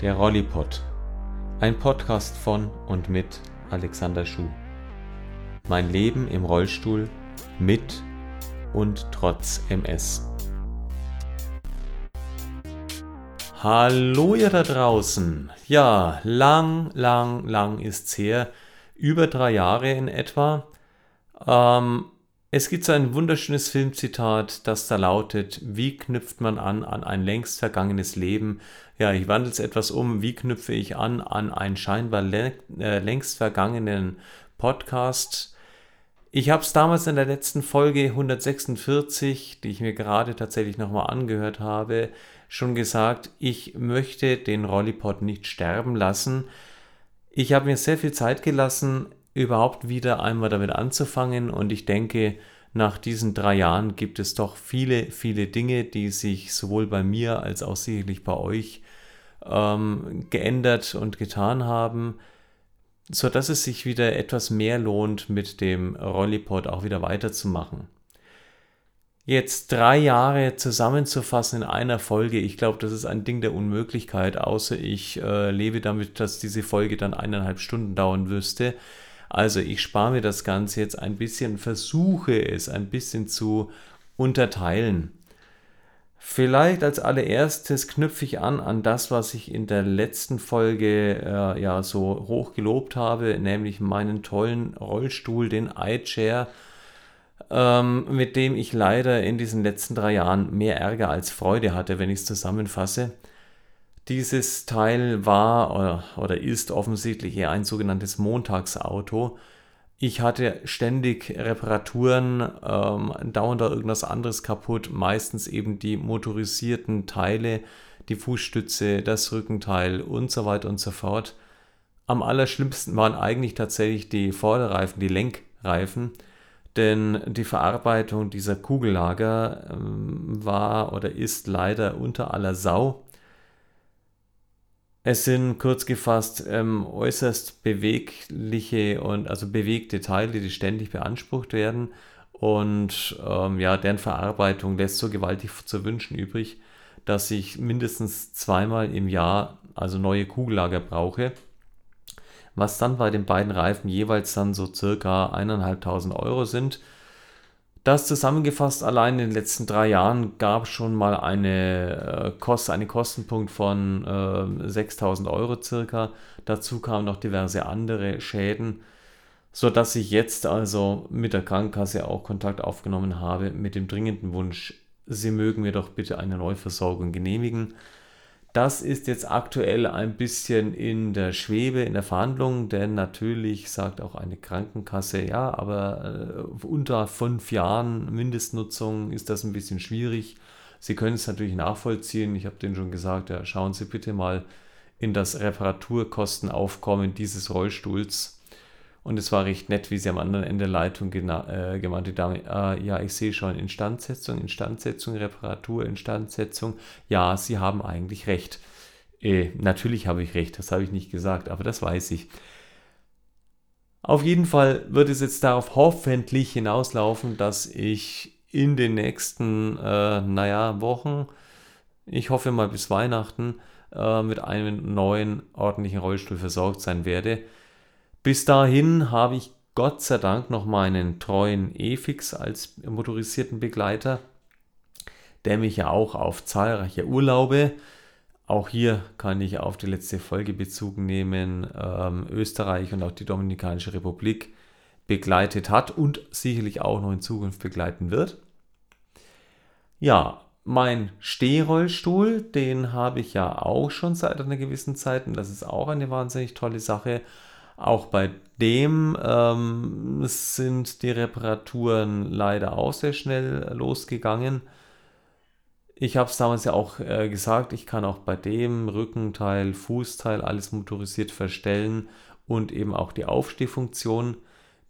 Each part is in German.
Der Rollipod. Ein Podcast von und mit Alexander Schuh. Mein Leben im Rollstuhl mit und trotz MS. Hallo ihr da draußen. Ja, lang, lang, lang ist's her. Über drei Jahre in etwa. Ähm, es gibt so ein wunderschönes Filmzitat, das da lautet, wie knüpft man an an ein längst vergangenes Leben? Ja, ich wandle es etwas um, wie knüpfe ich an an einen scheinbar äh, längst vergangenen Podcast? Ich habe es damals in der letzten Folge 146, die ich mir gerade tatsächlich nochmal angehört habe, schon gesagt, ich möchte den Rollipod nicht sterben lassen. Ich habe mir sehr viel Zeit gelassen, überhaupt wieder einmal damit anzufangen. Und ich denke, nach diesen drei Jahren gibt es doch viele, viele Dinge, die sich sowohl bei mir als auch sicherlich bei euch ähm, geändert und getan haben, sodass es sich wieder etwas mehr lohnt, mit dem Rollipod auch wieder weiterzumachen. Jetzt drei Jahre zusammenzufassen in einer Folge, ich glaube, das ist ein Ding der Unmöglichkeit, außer ich äh, lebe damit, dass diese Folge dann eineinhalb Stunden dauern müsste. Also ich spare mir das Ganze jetzt ein bisschen, versuche es ein bisschen zu unterteilen. Vielleicht als allererstes knüpfe ich an an das, was ich in der letzten Folge äh, ja so hoch gelobt habe, nämlich meinen tollen Rollstuhl, den iChair, ähm, mit dem ich leider in diesen letzten drei Jahren mehr Ärger als Freude hatte, wenn ich es zusammenfasse. Dieses Teil war oder, ist offensichtlich eher ein sogenanntes Montagsauto. Ich hatte ständig Reparaturen, ähm, dauernd da irgendwas anderes kaputt, meistens eben die motorisierten Teile, die Fußstütze, das Rückenteil und so weiter und so fort. Am allerschlimmsten waren eigentlich tatsächlich die Vorderreifen, die Lenkreifen, denn die Verarbeitung dieser Kugellager ähm, war oder ist leider unter aller Sau. Es sind kurz gefasst ähm, äußerst bewegliche und also bewegte Teile, die ständig beansprucht werden. Und ähm, ja, deren Verarbeitung lässt so gewaltig zu wünschen übrig, dass ich mindestens zweimal im Jahr also neue Kugellager brauche. Was dann bei den beiden Reifen jeweils dann so circa 1.500 Euro sind. Das zusammengefasst allein in den letzten drei Jahren gab schon mal eine, äh, Kost, einen Kostenpunkt von äh, 6000 Euro circa. Dazu kamen noch diverse andere Schäden, sodass ich jetzt also mit der Krankenkasse auch Kontakt aufgenommen habe mit dem dringenden Wunsch, sie mögen mir doch bitte eine Neuversorgung genehmigen. Das ist jetzt aktuell ein bisschen in der Schwebe, in der Verhandlung, denn natürlich sagt auch eine Krankenkasse, ja, aber äh, unter fünf Jahren Mindestnutzung ist das ein bisschen schwierig. Sie können es natürlich nachvollziehen. Ich habe denen schon gesagt, ja, schauen Sie bitte mal in das Reparaturkostenaufkommen dieses Rollstuhls und es war recht nett, wie sie am anderen Ende der Leitung äh, gemeint die Dame, äh, ja, ich sehe schon Instandsetzung, Instandsetzung, Reparatur, Instandsetzung. Ja, Sie haben eigentlich recht. Äh, natürlich habe ich recht, das habe ich nicht gesagt, aber das weiß ich. Auf jeden Fall wird es jetzt darauf hoffentlich hinauslaufen, dass ich in den nächsten, äh, naja, Wochen, ich hoffe mal bis Weihnachten, äh, mit einem neuen ordentlichen Rollstuhl versorgt sein werde. Bis dahin habe ich Gott sei Dank noch meinen treuen E-Fix als motorisierten Begleiter, der mich ja auch auf zahlreiche Urlaube, auch hier kann ich auf die letzte Folge Bezug nehmen, ähm, Österreich und auch die Dominikanische Republik begleitet hat und sicherlich auch noch in Zukunft begleiten wird. Ja, mein Stehrollstuhl, den habe ich ja auch schon seit einer gewissen Zeit und das ist auch eine wahnsinnig tolle Sache. Auch bei dem ähm, sind die Reparaturen leider auch sehr schnell losgegangen. Ich habe es damals ja auch äh, gesagt, ich kann auch bei dem Rückenteil, Fußteil alles motorisiert verstellen und eben auch die Aufstehfunktion.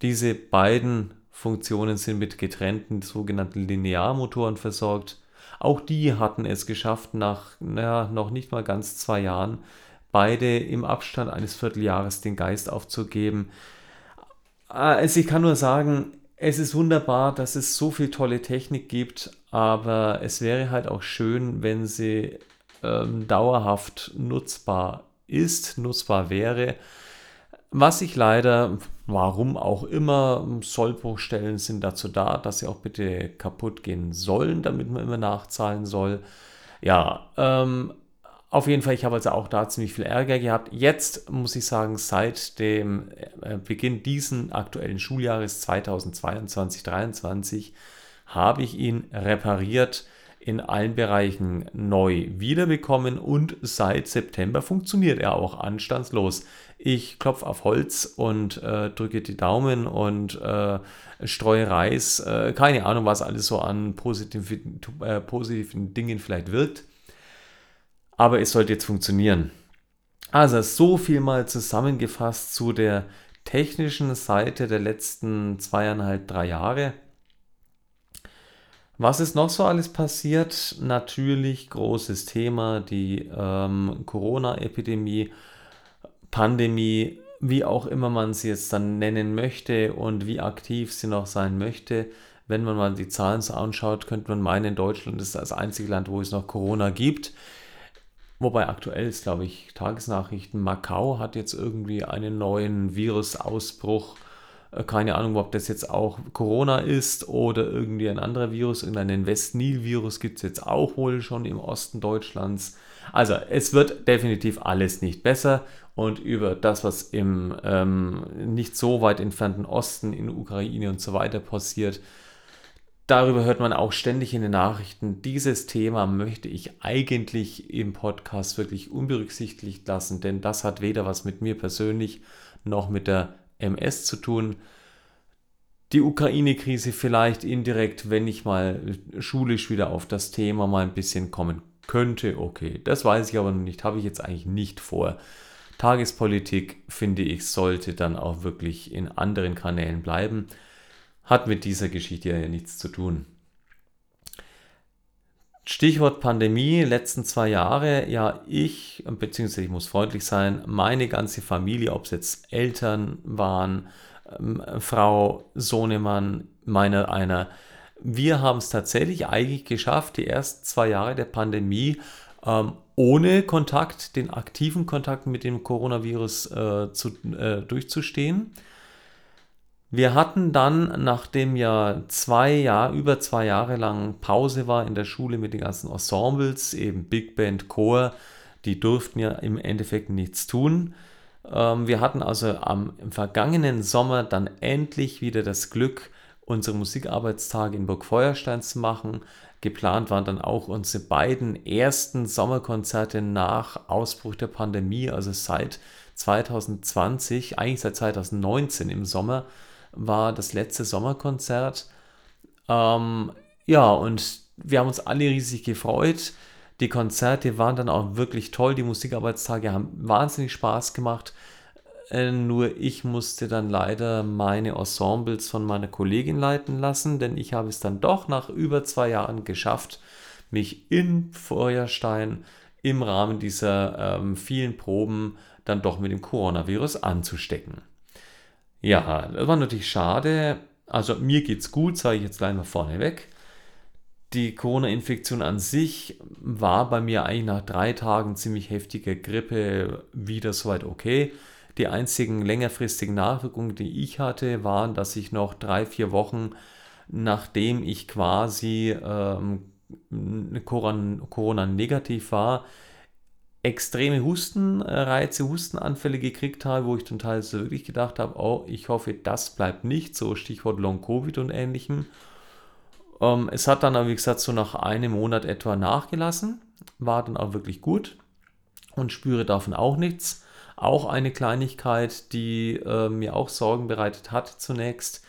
Diese beiden Funktionen sind mit getrennten sogenannten Linearmotoren versorgt. Auch die hatten es geschafft, nach naja, noch nicht mal ganz zwei Jahren beide im Abstand eines Vierteljahres den Geist aufzugeben. Also ich kann nur sagen, es ist wunderbar, dass es so viel tolle Technik gibt, aber es wäre halt auch schön, wenn sie ähm, dauerhaft nutzbar ist, nutzbar wäre. Was ich leider, warum auch immer, Sollbruchstellen sind dazu da, dass sie auch bitte kaputt gehen sollen, damit man immer nachzahlen soll. Ja, ähm, auf jeden Fall, ich habe also auch da ziemlich viel Ärger gehabt. Jetzt muss ich sagen, seit dem äh, Beginn diesen aktuellen Schuljahres 2022-2023 habe ich ihn repariert in allen Bereichen neu wiederbekommen und seit September funktioniert er auch anstandslos. Ich klopfe auf Holz und äh, drücke die Daumen und äh, streue Reis. Äh, keine Ahnung, was alles so an positiven, äh, positiven Dingen vielleicht wirkt. Aber es sollte jetzt funktionieren. Also so viel mal zusammengefasst zu der technischen Seite der letzten zweieinhalb, drei Jahre. Was ist noch so alles passiert? Natürlich großes Thema, die ähm, Corona-Epidemie, Pandemie, wie auch immer man sie jetzt dann nennen möchte und wie aktiv sie noch sein möchte. Wenn man mal die Zahlen so anschaut, könnte man meinen, Deutschland ist das einzige Land, wo es noch Corona gibt. Wobei aktuell ist, glaube ich, Tagesnachrichten, Macau hat jetzt irgendwie einen neuen Virusausbruch. Äh, keine Ahnung, ob das jetzt auch Corona ist oder irgendwie ein anderer Virus, irgendeinen West-Nil-Virus gibt es jetzt auch wohl schon im Osten Deutschlands. Also es wird definitiv alles nicht besser. Und über das, was im ähm, nicht so weit entfernten Osten in Ukraine und so weiter passiert, darüber hört man auch ständig in den Nachrichten. Dieses Thema möchte ich eigentlich im Podcast wirklich unberücksichtigt lassen, denn das hat weder was mit mir persönlich noch mit der MS zu tun. Die Ukraine-Krise vielleicht indirekt, wenn ich mal schulisch wieder auf das Thema mal ein bisschen kommen könnte. Okay, das weiß ich aber noch nicht, habe ich jetzt eigentlich nicht vor. Tagespolitik, finde ich, sollte dann auch wirklich in anderen Kanälen bleiben. Hat mit dieser Geschichte ja nichts zu tun. Stichwort Pandemie, letzten zwei Jahre, ja, ich, beziehungsweise ich muss freundlich sein, meine ganze Familie, ob es jetzt Eltern waren, ähm, Frau Sohnemann, meiner einer, wir haben es tatsächlich eigentlich geschafft, die ersten zwei Jahre der Pandemie ähm, ohne Kontakt, den aktiven Kontakt mit dem Coronavirus äh, zu, äh, durchzustehen. Wir hatten dann, nachdem ja zwei Jahre, über zwei Jahre lang Pause war in der Schule mit den ganzen Ensembles, eben Big Band, Chor, die durften ja im Endeffekt nichts tun. Ähm, wir hatten also am, im vergangenen Sommer dann endlich wieder das Glück, unsere Musikarbeitstage in Burg Feuerstein zu machen. Geplant waren dann auch unsere beiden ersten Sommerkonzerte nach Ausbruch der Pandemie, also seit 2020, eigentlich seit 2019 im Sommer war das letzte Sommerkonzert. Ähm, ja, und wir haben uns alle riesig gefreut. Die Konzerte waren dann auch wirklich toll. Die Musikarbeitstage haben wahnsinnig Spaß gemacht. Äh, nur ich musste dann leider meine Ensembles von meiner Kollegin leiten lassen, denn ich habe es dann doch nach über zwei Jahren geschafft, mich in Feuerstein im Rahmen dieser ähm, vielen Proben dann doch mit dem Coronavirus anzustecken. Ja, das war natürlich schade. Also mir geht's gut, sage ich jetzt gleich mal vorneweg. Die Corona-Infektion an sich war bei mir eigentlich nach drei Tagen ziemlich heftiger Grippe wieder soweit okay. Die einzigen längerfristigen Nachwirkungen, die ich hatte, waren, dass ich noch drei, vier Wochen nachdem ich quasi ähm, Corona-negativ war, extreme Hustenreize, Hustenanfälle gekriegt habe, wo ich zum Teil so wirklich gedacht habe, oh, ich hoffe, das bleibt nicht, so Stichwort Long-Covid und ähnlichem. Ähm, es hat dann aber, wie gesagt, so nach einem Monat etwa nachgelassen, war dann auch wirklich gut und spüre davon auch nichts. Auch eine Kleinigkeit, die äh, mir auch Sorgen bereitet hat zunächst,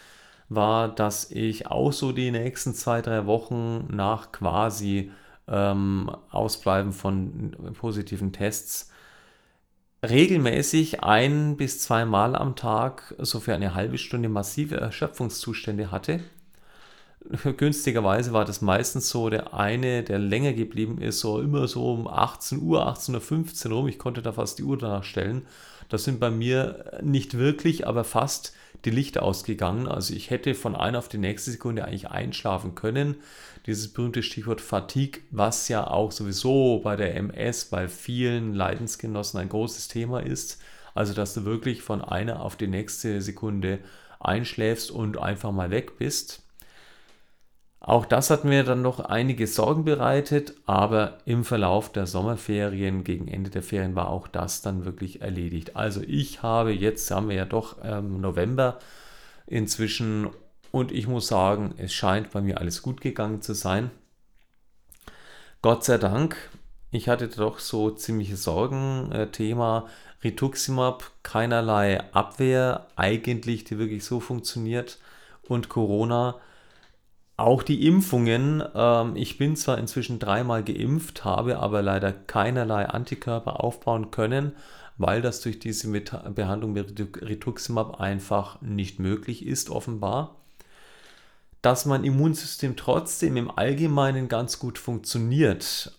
war, dass ich auch so die nächsten zwei, drei Wochen nach quasi ähm, Ausbleiben von positiven Tests regelmäßig ein bis zweimal am Tag so für eine halbe Stunde massive Erschöpfungszustände hatte. Günstigerweise war das meistens so der eine, der länger geblieben ist, so immer so um 18 Uhr, 18.15 Uhr rum. Ich konnte da fast die Uhr danach stellen. Das sind bei mir nicht wirklich, aber fast die Lichter ausgegangen. Also ich hätte von einer auf die nächste Sekunde eigentlich einschlafen können. Dieses berühmte Stichwort Fatigue, was ja auch sowieso bei der MS bei vielen Leidensgenossen ein großes Thema ist. Also dass du wirklich von einer auf die nächste Sekunde einschläfst und einfach mal weg bist. Auch das hat mir dann noch einige Sorgen bereitet, aber im Verlauf der Sommerferien, gegen Ende der Ferien, war auch das dann wirklich erledigt. Also ich habe jetzt, haben wir ja doch ähm, November inzwischen und ich muss sagen, es scheint bei mir alles gut gegangen zu sein. Gott sei Dank, ich hatte doch so ziemliche Sorgen. Äh, Thema Rituximab, keinerlei Abwehr eigentlich, die wirklich so funktioniert. Und Corona, auch die Impfungen. Ähm, ich bin zwar inzwischen dreimal geimpft, habe aber leider keinerlei Antikörper aufbauen können, weil das durch diese Behandlung mit Rituximab einfach nicht möglich ist, offenbar. Dass mein Immunsystem trotzdem im Allgemeinen ganz gut funktioniert.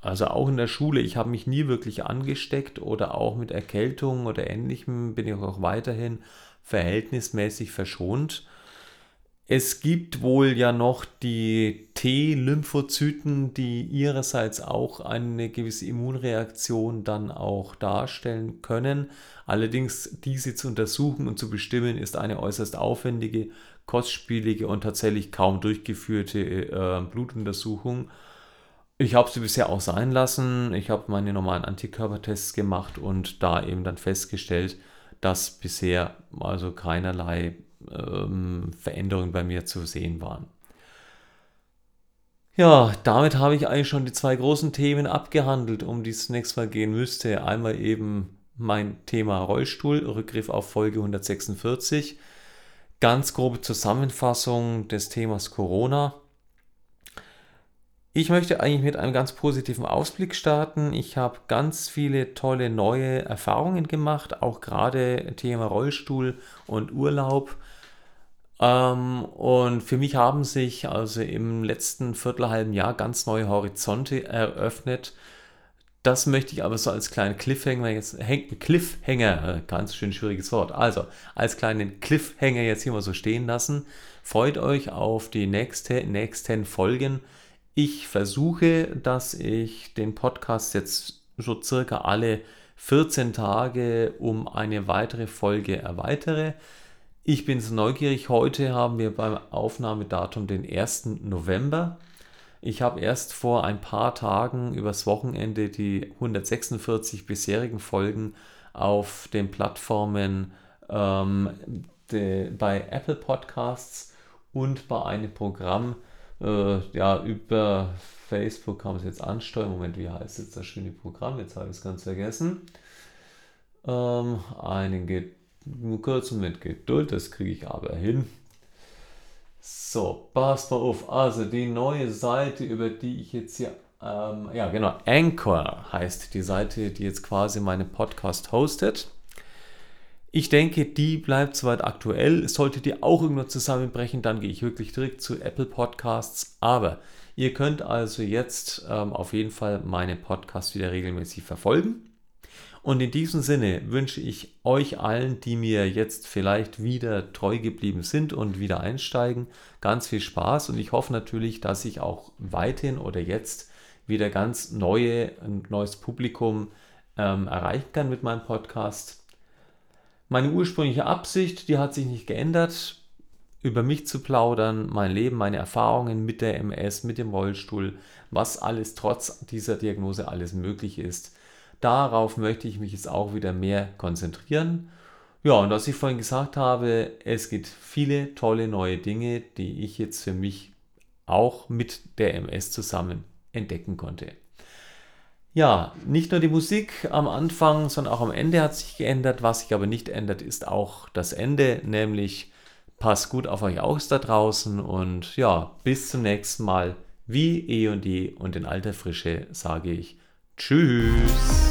Also auch in der Schule, ich habe mich nie wirklich angesteckt oder auch mit Erkältung oder ähnlichem bin ich auch weiterhin verhältnismäßig verschont. Es gibt wohl ja noch die T-Lymphozyten, die ihrerseits auch eine gewisse Immunreaktion dann auch darstellen können. Allerdings diese zu untersuchen und zu bestimmen, ist eine äußerst aufwendige, kostspielige und tatsächlich kaum durchgeführte äh, Blutuntersuchung. Ich habe sie bisher auch sein lassen. Ich habe meine normalen Antikörpertests gemacht und da eben dann festgestellt, dass bisher also keinerlei ähm, Veränderungen bei mir zu sehen waren. Ja, damit habe ich eigentlich schon die zwei großen Themen abgehandelt, um die es nächstes Mal gehen müsste. Einmal eben mein Thema Rollstuhl, Rückgriff auf Folge 146. Ganz grobe Zusammenfassung des Themas Corona. Ich möchte eigentlich mit einem ganz positiven Ausblick starten. Ich habe ganz viele tolle neue Erfahrungen gemacht, auch gerade Thema Rollstuhl und Urlaub. Ähm, und für mich haben sich also im letzten viertelhalben Jahr ganz neue Horizonte eröffnet. Das möchte ich aber so als kleinen Cliffhanger jetzt, Cliffhanger, ganz schön schwieriges Wort. Also, als kleinen Cliffhanger jetzt hier mal so stehen lassen. Freut euch auf die nächste, nächsten Folgen. Ich versuche, dass ich den Podcast jetzt so circa alle 14 Tage um eine weitere Folge erweitere. Ich bin so neugierig. Heute haben wir beim Aufnahmedatum den 1. November. Ich habe erst vor ein paar Tagen übers Wochenende die 146 bisherigen Folgen auf den Plattformen ähm, de, bei Apple Podcasts und bei einem Programm äh, ja, über Facebook kann man es jetzt ansteuern. Moment, wie heißt jetzt das schöne Programm? Jetzt habe ich es ganz vergessen. Ähm, einen geht nur kurz mit Geduld, das kriege ich aber hin. So, pass mal auf. Also die neue Seite, über die ich jetzt hier, ähm, ja genau, Anchor heißt die Seite, die jetzt quasi meinen Podcast hostet. Ich denke, die bleibt soweit aktuell. Sollte die auch irgendwo zusammenbrechen, dann gehe ich wirklich direkt zu Apple Podcasts. Aber ihr könnt also jetzt ähm, auf jeden Fall meine Podcasts wieder regelmäßig verfolgen. Und in diesem Sinne wünsche ich euch allen, die mir jetzt vielleicht wieder treu geblieben sind und wieder einsteigen, ganz viel Spaß. Und ich hoffe natürlich, dass ich auch weiterhin oder jetzt wieder ganz neue, ein neues Publikum ähm, erreichen kann mit meinem Podcast. Meine ursprüngliche Absicht, die hat sich nicht geändert, über mich zu plaudern, mein Leben, meine Erfahrungen mit der MS, mit dem Rollstuhl, was alles trotz dieser Diagnose alles möglich ist. Darauf möchte ich mich jetzt auch wieder mehr konzentrieren. Ja, und was ich vorhin gesagt habe, es gibt viele tolle neue Dinge, die ich jetzt für mich auch mit der MS zusammen entdecken konnte. Ja, nicht nur die Musik am Anfang, sondern auch am Ende hat sich geändert. Was sich aber nicht ändert, ist auch das Ende, nämlich passt gut auf euch aus da draußen und ja, bis zum nächsten Mal. Wie eh und je und in alter Frische sage ich Tschüss.